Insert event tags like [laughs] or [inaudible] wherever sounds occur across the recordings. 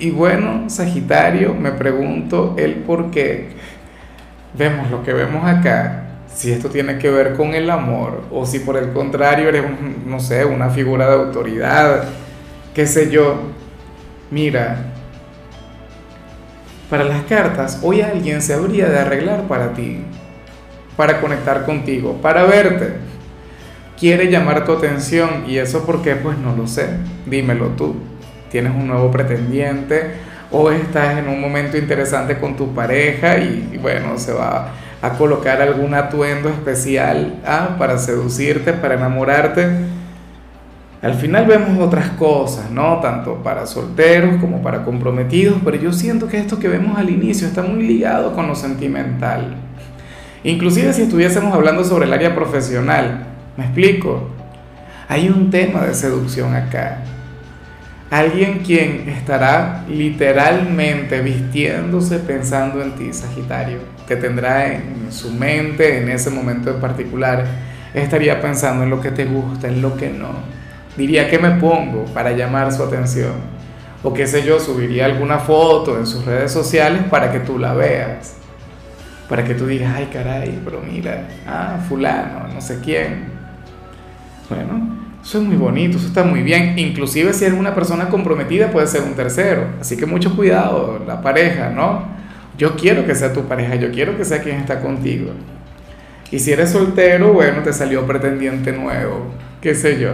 Y bueno, Sagitario, me pregunto el por qué. Vemos lo que vemos acá, si esto tiene que ver con el amor o si por el contrario eres, no sé, una figura de autoridad, qué sé yo. Mira, para las cartas, hoy alguien se habría de arreglar para ti, para conectar contigo, para verte. Quiere llamar tu atención y eso porque pues no lo sé, dímelo tú tienes un nuevo pretendiente o estás en un momento interesante con tu pareja y, bueno, se va a colocar algún atuendo especial ¿ah? para seducirte, para enamorarte. Al final vemos otras cosas, ¿no? Tanto para solteros como para comprometidos, pero yo siento que esto que vemos al inicio está muy ligado con lo sentimental. Inclusive si estuviésemos hablando sobre el área profesional, me explico, hay un tema de seducción acá Alguien quien estará literalmente vistiéndose pensando en ti, Sagitario. Te tendrá en su mente en ese momento en particular. Estaría pensando en lo que te gusta, en lo que no. Diría que me pongo para llamar su atención. O qué sé yo, subiría alguna foto en sus redes sociales para que tú la veas. Para que tú digas, ay caray, pero mira, ah, fulano, no sé quién. Bueno, eso es muy bonito, eso está muy bien. Inclusive si eres una persona comprometida puede ser un tercero. Así que mucho cuidado, la pareja, ¿no? Yo quiero que sea tu pareja, yo quiero que sea quien está contigo. Y si eres soltero, bueno, te salió pretendiente nuevo, qué sé yo.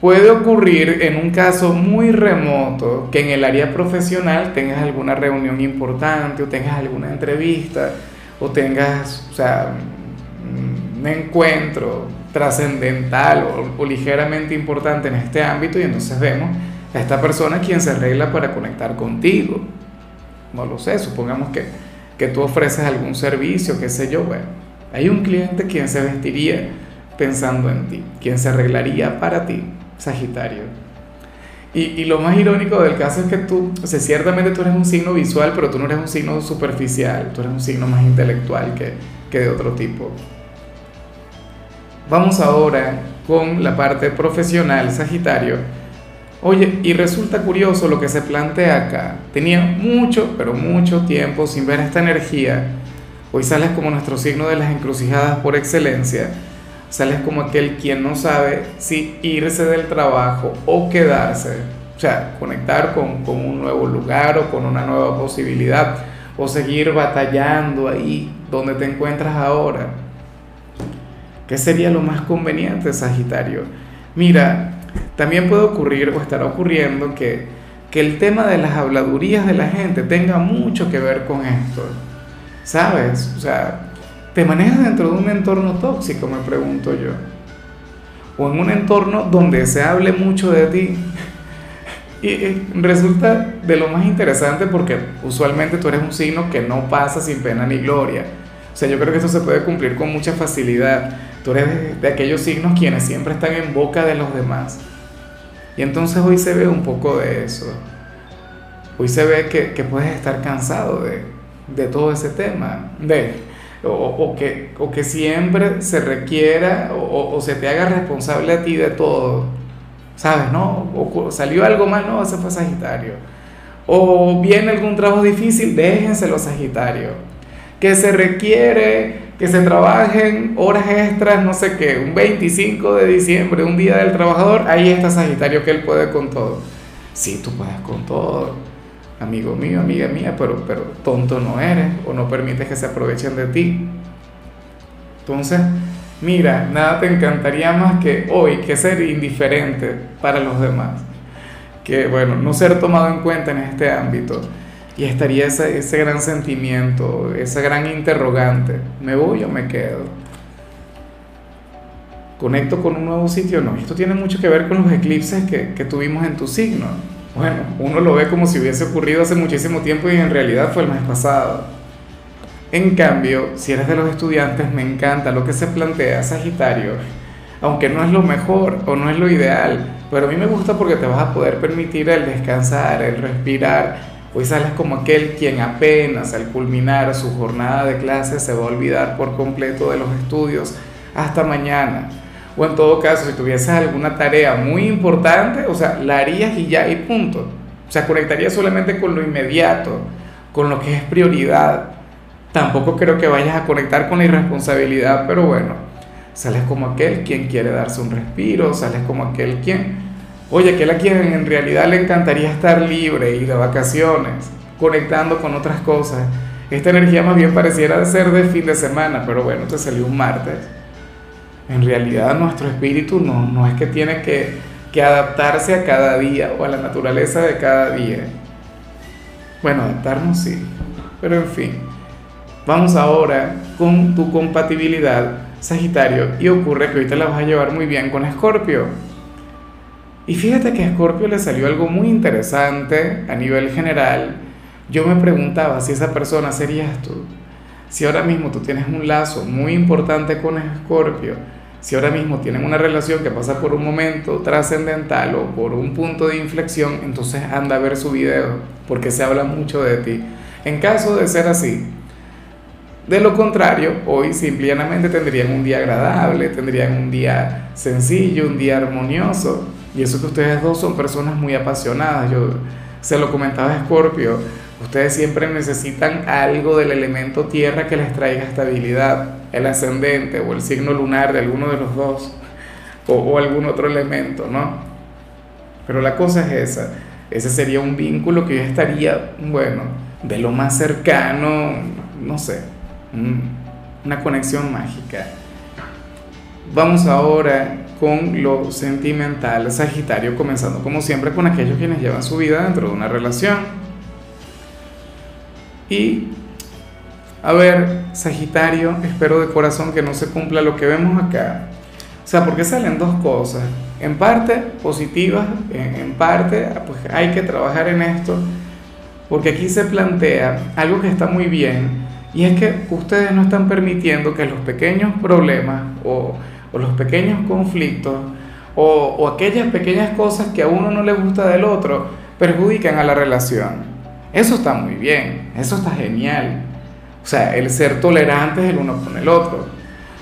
Puede ocurrir en un caso muy remoto que en el área profesional tengas alguna reunión importante o tengas alguna entrevista o tengas, o sea, un encuentro trascendental o, ligeramente importante en este ámbito y entonces vemos a esta persona quien se arregla para conectar contigo. No lo sé, supongamos que, que tú ofreces algún servicio, qué sé yo, bueno, hay un cliente quien se vestiría pensando en ti, quien se arreglaría para ti, Sagitario. Y, y, lo más irónico del caso es que tú, o ciertamente tú eres un signo visual, pero tú no eres un signo superficial, tú eres un signo más intelectual que, que de otro tipo. Vamos ahora con la parte profesional, Sagitario. Oye, y resulta curioso lo que se plantea acá. Tenía mucho, pero mucho tiempo sin ver esta energía. Hoy sales como nuestro signo de las encrucijadas por excelencia. Sales como aquel quien no sabe si irse del trabajo o quedarse. O sea, conectar con, un nuevo lugar o con una nueva posibilidad. O seguir batallando ahí donde te encuentras ahora ¿Qué sería lo más conveniente, Sagitario? Mira, también puede ocurrir o estará ocurriendo que, que el tema de las habladurías de la gente tenga mucho que ver con esto. ¿Sabes? O sea, ¿te manejas dentro de un entorno tóxico, me pregunto yo? O en un entorno donde se hable mucho de ti. Y resulta de lo más interesante porque usualmente tú eres un signo que no pasa sin pena ni gloria. O sea, yo creo que esto se puede cumplir con mucha facilidad. Tú eres de, aquellos signos quienes siempre están en boca de los demás. Y entonces hoy se ve un poco de eso. Hoy se ve que, que puedes estar cansado de, de todo ese tema. De, o, o, que, o que siempre se requiera o, o, se te haga responsable a ti de todo. ¿Sabes? ¿No? O salió algo mal, no, ese fue Sagitario. O viene algún trabajo difícil, déjenselo Sagitario. Que se requiere que se trabajen horas extras, no sé qué, un 25 de diciembre, un día del trabajador, ahí está Sagitario que él puede con todo. Sí, tú puedes con todo, amigo mío, amiga mía, pero, pero tonto no eres o no permites que se aprovechen de ti. Entonces, mira, nada te encantaría más que hoy, que ser indiferente para los demás. Que, bueno, no ser tomado en cuenta en este ámbito y estaría ese, ese gran sentimiento, esa gran interrogante, ¿me voy o me quedo? ¿Conecto con un nuevo sitio? No, esto tiene mucho que ver con los eclipses que, que tuvimos en tu signo. bueno, uno lo ve como si hubiese ocurrido hace muchísimo tiempo y en realidad fue el mes pasado. En cambio, si eres de los estudiantes, me encanta lo que se plantea Sagitario, aunque no es lo mejor o no es lo ideal, pero a mí me gusta porque te vas a poder permitir el descansar, el respirar. Hoy sales como aquel quien apenas al culminar su jornada de clases se va a olvidar por completo de los estudios hasta mañana. O en todo caso, si tuvieses alguna tarea muy importante, o sea, la harías y ya y punto. O sea, conectarías solamente con lo inmediato, con lo que es prioridad Tampoco creo que vayas a conectar con la irresponsabilidad, pero bueno, sales como aquel quien quiere darse un respiro, sales como aquel quien, oye, aquel a quien en realidad le encantaría estar libre y de vacaciones, conectando con otras cosas. Esta energía más bien pareciera ser de fin de semana, pero bueno, te salió un martes. En realidad nuestro espíritu no, no es que tiene que, que adaptarse a cada día o a la naturaleza de cada día. Bueno, adaptarnos sí, pero en fin. Vamos ahora con tu compatibilidad, Sagitario, y ocurre que hoy te la vas a llevar muy bien con Escorpio. Y fíjate que a Escorpio le salió algo muy interesante a nivel general. Yo me preguntaba si esa persona serías tú. Si ahora mismo tú tienes un lazo muy importante con Escorpio, si ahora mismo tienen una relación que pasa por un momento trascendental o por un punto de inflexión, entonces anda a ver su video, porque se habla mucho de ti. En caso de ser así, de lo contrario, hoy simplemente tendrían un día agradable, tendrían un día sencillo, un día armonioso. Y eso que ustedes dos son personas muy apasionadas. Yo se lo comentaba a Scorpio, ustedes siempre necesitan algo del elemento tierra que les traiga estabilidad, el ascendente o el signo lunar de alguno de los dos, o, algún otro elemento, ¿no? Pero la cosa es esa, ese sería un vínculo que yo estaría, bueno, de lo más cercano, no sé, una conexión mágica. Vamos ahora con lo sentimental, Sagitario, comenzando como siempre con aquellos quienes llevan su vida dentro de una relación. Y, a ver, Sagitario, espero de corazón que no se cumpla lo que vemos acá. O sea, porque salen dos cosas, en parte positivas, en parte, pues hay que trabajar en esto, porque aquí se plantea algo que está muy bien, y es que ustedes no están permitiendo que los pequeños problemas o, los pequeños conflictos o, aquellas pequeñas cosas que a uno no le gusta del otro perjudiquen a la relación. Eso está muy bien, eso está genial. O sea, el ser tolerantes el uno con el otro.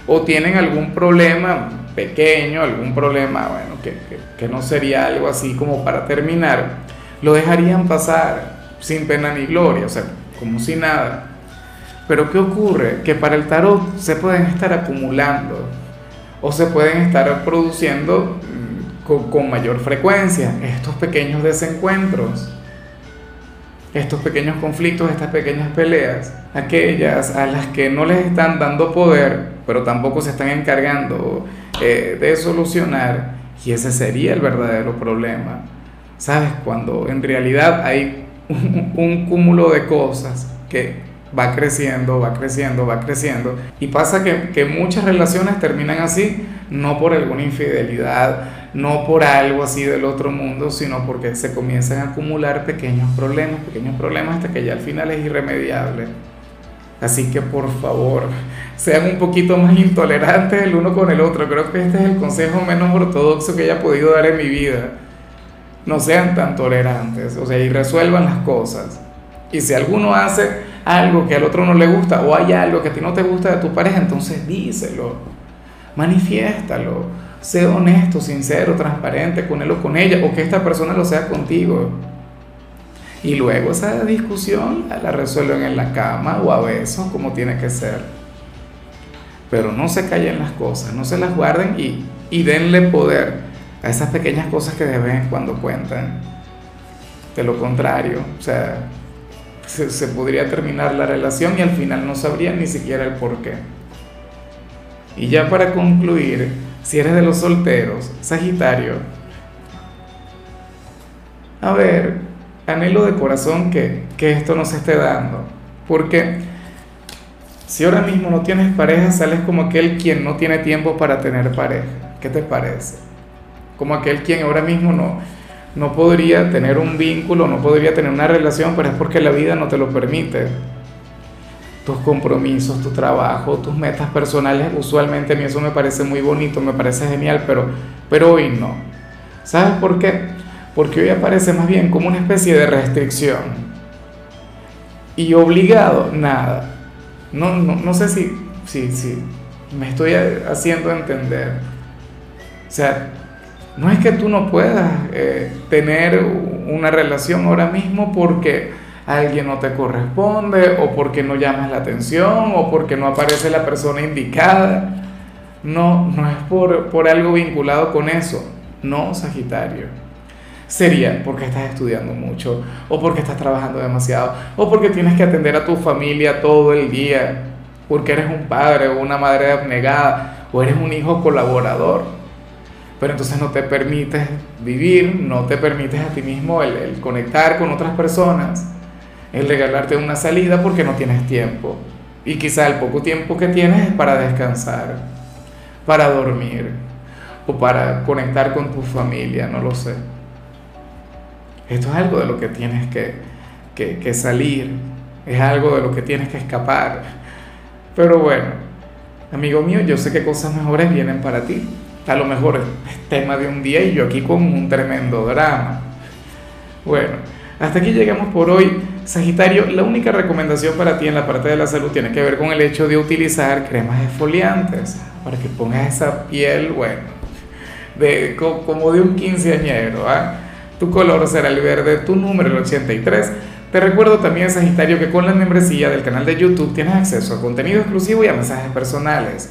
O tienen algún problema pequeño, algún problema, bueno, que, que no sería algo así como para terminar, lo dejarían pasar sin pena ni gloria, o sea, como si nada. Pero ¿qué ocurre? Que para el tarot se pueden estar acumulando o se pueden estar produciendo mm, con, mayor frecuencia estos pequeños desencuentros, estos pequeños conflictos, estas pequeñas peleas, aquellas a las que no les están dando poder, pero tampoco se están encargando eh, de solucionar, y ese sería el verdadero problema. ¿Sabes? Cuando en realidad hay [laughs] un cúmulo de cosas que va creciendo, va creciendo, va creciendo. Y pasa que, que, muchas relaciones terminan así, no por alguna infidelidad, no por algo así del otro mundo, sino porque se comienzan a acumular pequeños problemas, pequeños problemas hasta que ya al final es irremediable. Así que por favor, sean un poquito más intolerantes el uno con el otro. Creo que este es el consejo menos ortodoxo que haya podido dar en mi vida. No sean tan tolerantes, o sea, y resuelvan las cosas. Y si alguno hace algo que al otro no le gusta o hay algo que a ti no te gusta de tu pareja, entonces díselo, manifiéstalo, sé honesto, sincero, transparente con él o con ella, o que esta persona lo sea contigo. Y luego esa discusión la resuelven en la cama o a besos, como tiene que ser. Pero no se callen las cosas, no se las guarden y, y denle poder a esas pequeñas cosas que de vez cuando cuentan. De lo contrario, o sea, se, podría terminar la relación y al final no sabrían ni siquiera el por qué. Y ya para concluir, si eres de los solteros, Sagitario, a ver, anhelo de corazón que, que esto no se esté dando, porque si ahora mismo no tienes pareja, sales como aquel quien no tiene tiempo para tener pareja. ¿Qué te parece? Como aquel quien ahora mismo no, no podría tener un vínculo, no podría tener una relación, pero es porque la vida no te lo permite. Tus compromisos, tu trabajo, tus metas personales, usualmente a mí eso me parece muy bonito, me parece genial, pero, pero hoy no. ¿Sabes por qué? Porque hoy aparece más bien como una especie de restricción. Y obligado, nada. No, no, no sé si, si, si me estoy haciendo entender. O sea, no es que tú no puedas eh, tener una relación ahora mismo porque alguien no te corresponde o porque no llamas la atención o porque no aparece la persona indicada. No, no es por, por algo vinculado con eso. No, Sagitario. Sería porque estás estudiando mucho o porque estás trabajando demasiado o porque tienes que atender a tu familia todo el día, porque eres un padre o una madre abnegada o eres un hijo colaborador pero entonces no te permites vivir, no te permites a ti mismo el, conectar con otras personas, el regalarte una salida porque no tienes tiempo. Y quizá el poco tiempo que tienes es para descansar, para dormir o para conectar con tu familia, no lo sé. Esto es algo de lo que tienes que, que, que salir, es algo de lo que tienes que escapar. Pero bueno, amigo mío, yo sé que cosas mejores vienen para ti a lo mejor es tema de un día y yo aquí con un tremendo drama. Bueno, hasta aquí llegamos por hoy. Sagitario, la única recomendación para ti en la parte de la salud tiene que ver con el hecho de utilizar cremas exfoliantes para que pongas esa piel, bueno, de, como de un quinceañero. ¿ah? Tu color será el verde, tu número el 83. Te recuerdo también, Sagitario, que con la membresía del canal de YouTube tienes acceso a contenido exclusivo y a mensajes personales